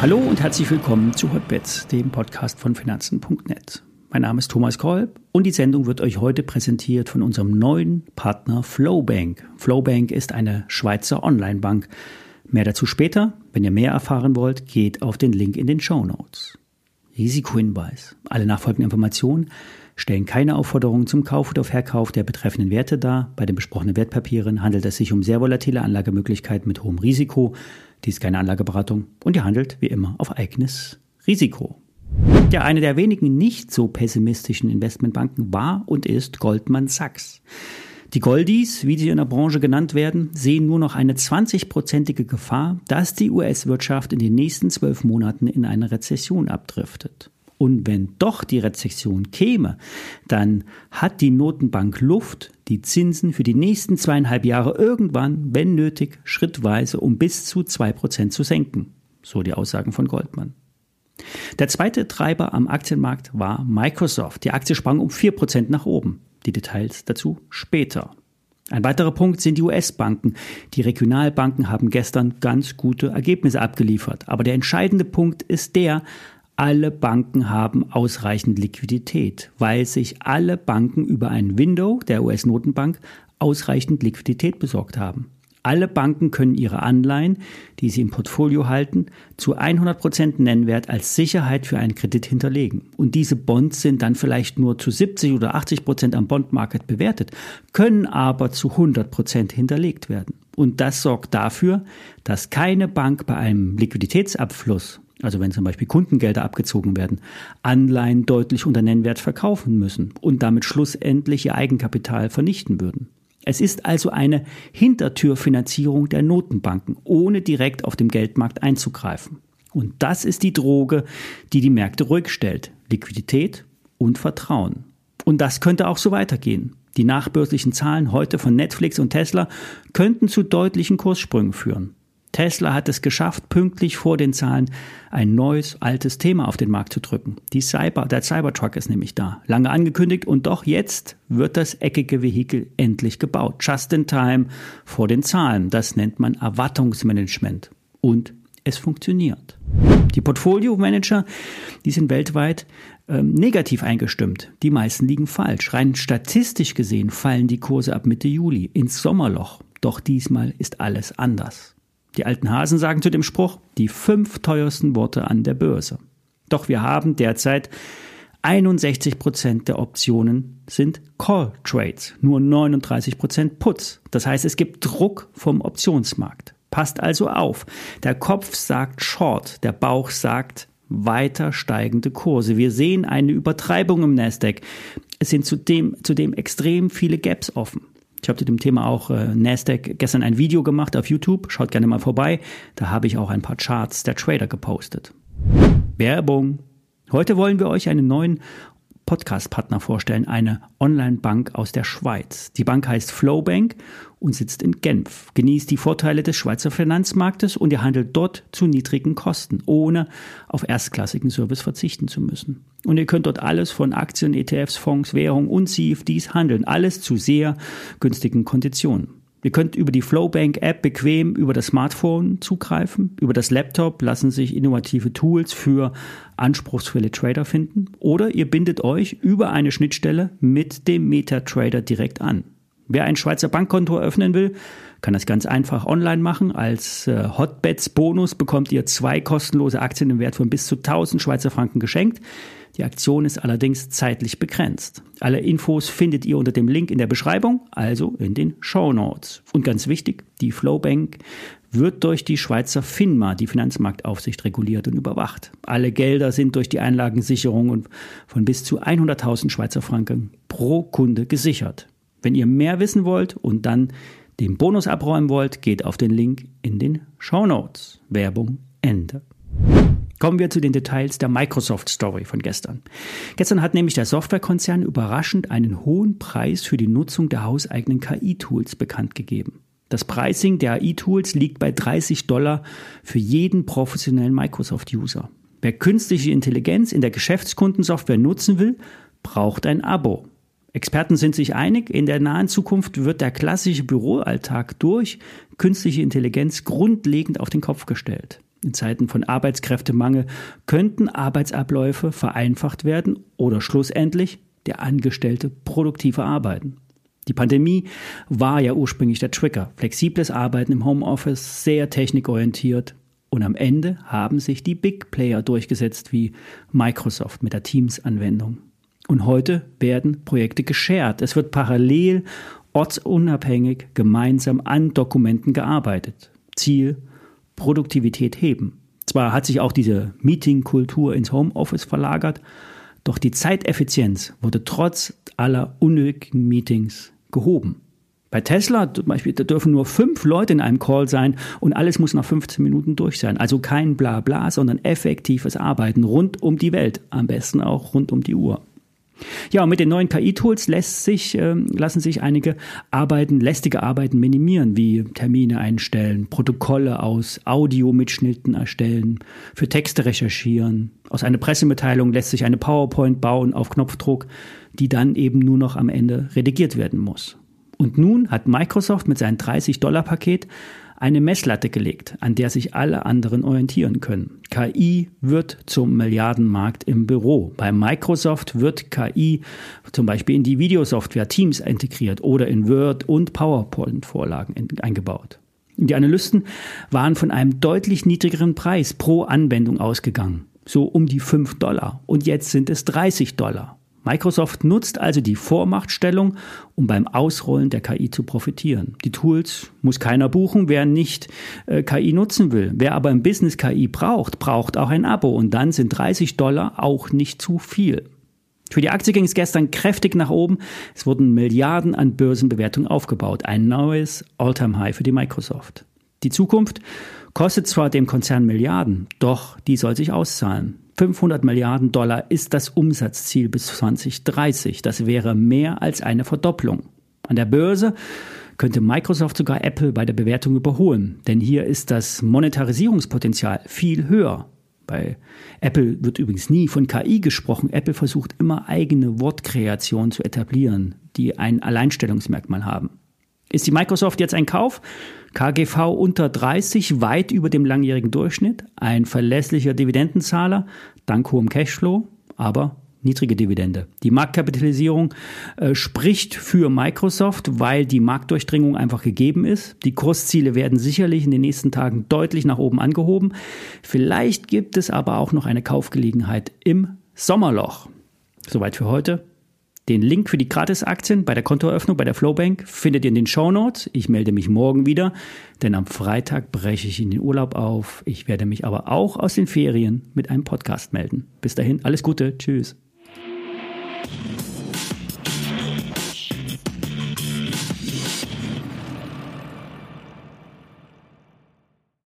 Hallo und herzlich willkommen zu Hotbets, dem Podcast von Finanzen.net. Mein Name ist Thomas Kolb und die Sendung wird euch heute präsentiert von unserem neuen Partner Flowbank. Flowbank ist eine Schweizer Online-Bank. Mehr dazu später. Wenn ihr mehr erfahren wollt, geht auf den Link in den Show Notes. Risikohinweis. Alle nachfolgenden Informationen stellen keine Aufforderungen zum Kauf oder Verkauf der betreffenden Werte dar. Bei den besprochenen Wertpapieren handelt es sich um sehr volatile Anlagemöglichkeiten mit hohem Risiko. Dies ist keine Anlageberatung und ihr handelt wie immer auf eigenes Risiko. Ja, eine der wenigen nicht so pessimistischen Investmentbanken war und ist Goldman Sachs. Die Goldies, wie sie in der Branche genannt werden, sehen nur noch eine 20-prozentige Gefahr, dass die US-Wirtschaft in den nächsten zwölf Monaten in eine Rezession abdriftet. Und wenn doch die Rezession käme, dann hat die Notenbank Luft, die Zinsen für die nächsten zweieinhalb Jahre irgendwann, wenn nötig, schrittweise um bis zu zwei Prozent zu senken. So die Aussagen von Goldman. Der zweite Treiber am Aktienmarkt war Microsoft. Die Aktie sprang um vier Prozent nach oben. Die Details dazu später. Ein weiterer Punkt sind die US-Banken. Die Regionalbanken haben gestern ganz gute Ergebnisse abgeliefert. Aber der entscheidende Punkt ist der, alle Banken haben ausreichend Liquidität, weil sich alle Banken über ein Window der US-Notenbank ausreichend Liquidität besorgt haben. Alle Banken können ihre Anleihen, die sie im Portfolio halten, zu 100% Nennwert als Sicherheit für einen Kredit hinterlegen. Und diese Bonds sind dann vielleicht nur zu 70 oder 80% am Bondmarket bewertet, können aber zu 100% hinterlegt werden. Und das sorgt dafür, dass keine Bank bei einem Liquiditätsabfluss also wenn zum Beispiel Kundengelder abgezogen werden, Anleihen deutlich unter Nennwert verkaufen müssen und damit schlussendlich ihr Eigenkapital vernichten würden. Es ist also eine Hintertürfinanzierung der Notenbanken, ohne direkt auf dem Geldmarkt einzugreifen. Und das ist die Droge, die die Märkte ruhig stellt. Liquidität und Vertrauen. Und das könnte auch so weitergehen. Die nachbörslichen Zahlen heute von Netflix und Tesla könnten zu deutlichen Kurssprüngen führen. Tesla hat es geschafft, pünktlich vor den Zahlen ein neues, altes Thema auf den Markt zu drücken. Die Cyber, der Cybertruck ist nämlich da. Lange angekündigt und doch jetzt wird das eckige Vehikel endlich gebaut. Just in time vor den Zahlen. Das nennt man Erwartungsmanagement. Und es funktioniert. Die Portfolio-Manager, die sind weltweit ähm, negativ eingestimmt. Die meisten liegen falsch. Rein statistisch gesehen fallen die Kurse ab Mitte Juli ins Sommerloch. Doch diesmal ist alles anders. Die alten Hasen sagen zu dem Spruch die fünf teuersten Worte an der Börse. Doch wir haben derzeit 61 Prozent der Optionen sind Call Trades, nur 39 Prozent Puts. Das heißt, es gibt Druck vom Optionsmarkt. Passt also auf. Der Kopf sagt Short, der Bauch sagt weiter steigende Kurse. Wir sehen eine Übertreibung im Nasdaq. Es sind zudem, zudem extrem viele Gaps offen. Ich habe zu dem Thema auch äh, Nasdaq gestern ein Video gemacht auf YouTube. Schaut gerne mal vorbei. Da habe ich auch ein paar Charts der Trader gepostet. Werbung. Heute wollen wir euch einen neuen Podcast-Partner vorstellen, eine Online-Bank aus der Schweiz. Die Bank heißt Flowbank und sitzt in Genf. Genießt die Vorteile des Schweizer Finanzmarktes und ihr handelt dort zu niedrigen Kosten, ohne auf erstklassigen Service verzichten zu müssen. Und ihr könnt dort alles von Aktien, ETFs, Fonds, Währung und CFDs handeln. Alles zu sehr günstigen Konditionen. Ihr könnt über die Flowbank-App bequem über das Smartphone zugreifen. Über das Laptop lassen sich innovative Tools für anspruchsvolle Trader finden. Oder ihr bindet euch über eine Schnittstelle mit dem MetaTrader direkt an. Wer ein Schweizer Bankkonto eröffnen will, kann das ganz einfach online machen. Als äh, Hotbets Bonus bekommt ihr zwei kostenlose Aktien im Wert von bis zu 1000 Schweizer Franken geschenkt. Die Aktion ist allerdings zeitlich begrenzt. Alle Infos findet ihr unter dem Link in der Beschreibung, also in den Show Notes. Und ganz wichtig, die Flowbank wird durch die Schweizer FINMA, die Finanzmarktaufsicht, reguliert und überwacht. Alle Gelder sind durch die Einlagensicherung von bis zu 100.000 Schweizer Franken pro Kunde gesichert. Wenn ihr mehr wissen wollt und dann den Bonus abräumen wollt, geht auf den Link in den Show Notes. Werbung Ende. Kommen wir zu den Details der Microsoft Story von gestern. Gestern hat nämlich der Softwarekonzern überraschend einen hohen Preis für die Nutzung der hauseigenen KI-Tools bekannt gegeben. Das Pricing der AI-Tools liegt bei 30 Dollar für jeden professionellen Microsoft-User. Wer künstliche Intelligenz in der Geschäftskundensoftware nutzen will, braucht ein Abo. Experten sind sich einig, in der nahen Zukunft wird der klassische Büroalltag durch künstliche Intelligenz grundlegend auf den Kopf gestellt. In Zeiten von Arbeitskräftemangel könnten Arbeitsabläufe vereinfacht werden oder schlussendlich der Angestellte produktiver arbeiten. Die Pandemie war ja ursprünglich der Trigger. Flexibles Arbeiten im Homeoffice, sehr technikorientiert. Und am Ende haben sich die Big Player durchgesetzt wie Microsoft mit der Teams-Anwendung. Und heute werden Projekte geshared. Es wird parallel, ortsunabhängig, gemeinsam an Dokumenten gearbeitet. Ziel, Produktivität heben. Zwar hat sich auch diese Meeting-Kultur ins Homeoffice verlagert, doch die Zeiteffizienz wurde trotz aller unnötigen Meetings gehoben. Bei Tesla zum Beispiel, da dürfen nur fünf Leute in einem Call sein und alles muss nach 15 Minuten durch sein. Also kein Blabla, sondern effektives Arbeiten rund um die Welt. Am besten auch rund um die Uhr. Ja, und mit den neuen KI-Tools sich, äh, lassen sich einige Arbeiten, lästige Arbeiten minimieren, wie Termine einstellen, Protokolle aus Audiomitschnitten erstellen, für Texte recherchieren. Aus einer Pressemitteilung lässt sich eine PowerPoint bauen auf Knopfdruck, die dann eben nur noch am Ende redigiert werden muss. Und nun hat Microsoft mit seinem 30-Dollar-Paket eine Messlatte gelegt, an der sich alle anderen orientieren können. KI wird zum Milliardenmarkt im Büro. Bei Microsoft wird KI zum Beispiel in die Videosoftware Teams integriert oder in Word- und PowerPoint-Vorlagen eingebaut. Die Analysten waren von einem deutlich niedrigeren Preis pro Anwendung ausgegangen, so um die 5 Dollar. Und jetzt sind es 30 Dollar. Microsoft nutzt also die Vormachtstellung, um beim Ausrollen der KI zu profitieren. Die Tools muss keiner buchen, wer nicht äh, KI nutzen will. Wer aber im Business KI braucht, braucht auch ein Abo und dann sind 30 Dollar auch nicht zu viel. Für die Aktie ging es gestern kräftig nach oben. Es wurden Milliarden an Börsenbewertungen aufgebaut. Ein neues All-Time-High für die Microsoft. Die Zukunft kostet zwar dem Konzern Milliarden, doch die soll sich auszahlen. 500 Milliarden Dollar ist das Umsatzziel bis 2030. Das wäre mehr als eine Verdopplung. An der Börse könnte Microsoft sogar Apple bei der Bewertung überholen, denn hier ist das Monetarisierungspotenzial viel höher. Bei Apple wird übrigens nie von KI gesprochen. Apple versucht immer eigene Wortkreationen zu etablieren, die ein Alleinstellungsmerkmal haben. Ist die Microsoft jetzt ein Kauf? KGV unter 30, weit über dem langjährigen Durchschnitt, ein verlässlicher Dividendenzahler, dank hohem Cashflow, aber niedrige Dividende. Die Marktkapitalisierung äh, spricht für Microsoft, weil die Marktdurchdringung einfach gegeben ist. Die Kursziele werden sicherlich in den nächsten Tagen deutlich nach oben angehoben. Vielleicht gibt es aber auch noch eine Kaufgelegenheit im Sommerloch. Soweit für heute. Den Link für die Gratisaktien bei der Kontoeröffnung bei der Flowbank findet ihr in den Show Notes. Ich melde mich morgen wieder, denn am Freitag breche ich in den Urlaub auf. Ich werde mich aber auch aus den Ferien mit einem Podcast melden. Bis dahin, alles Gute. Tschüss.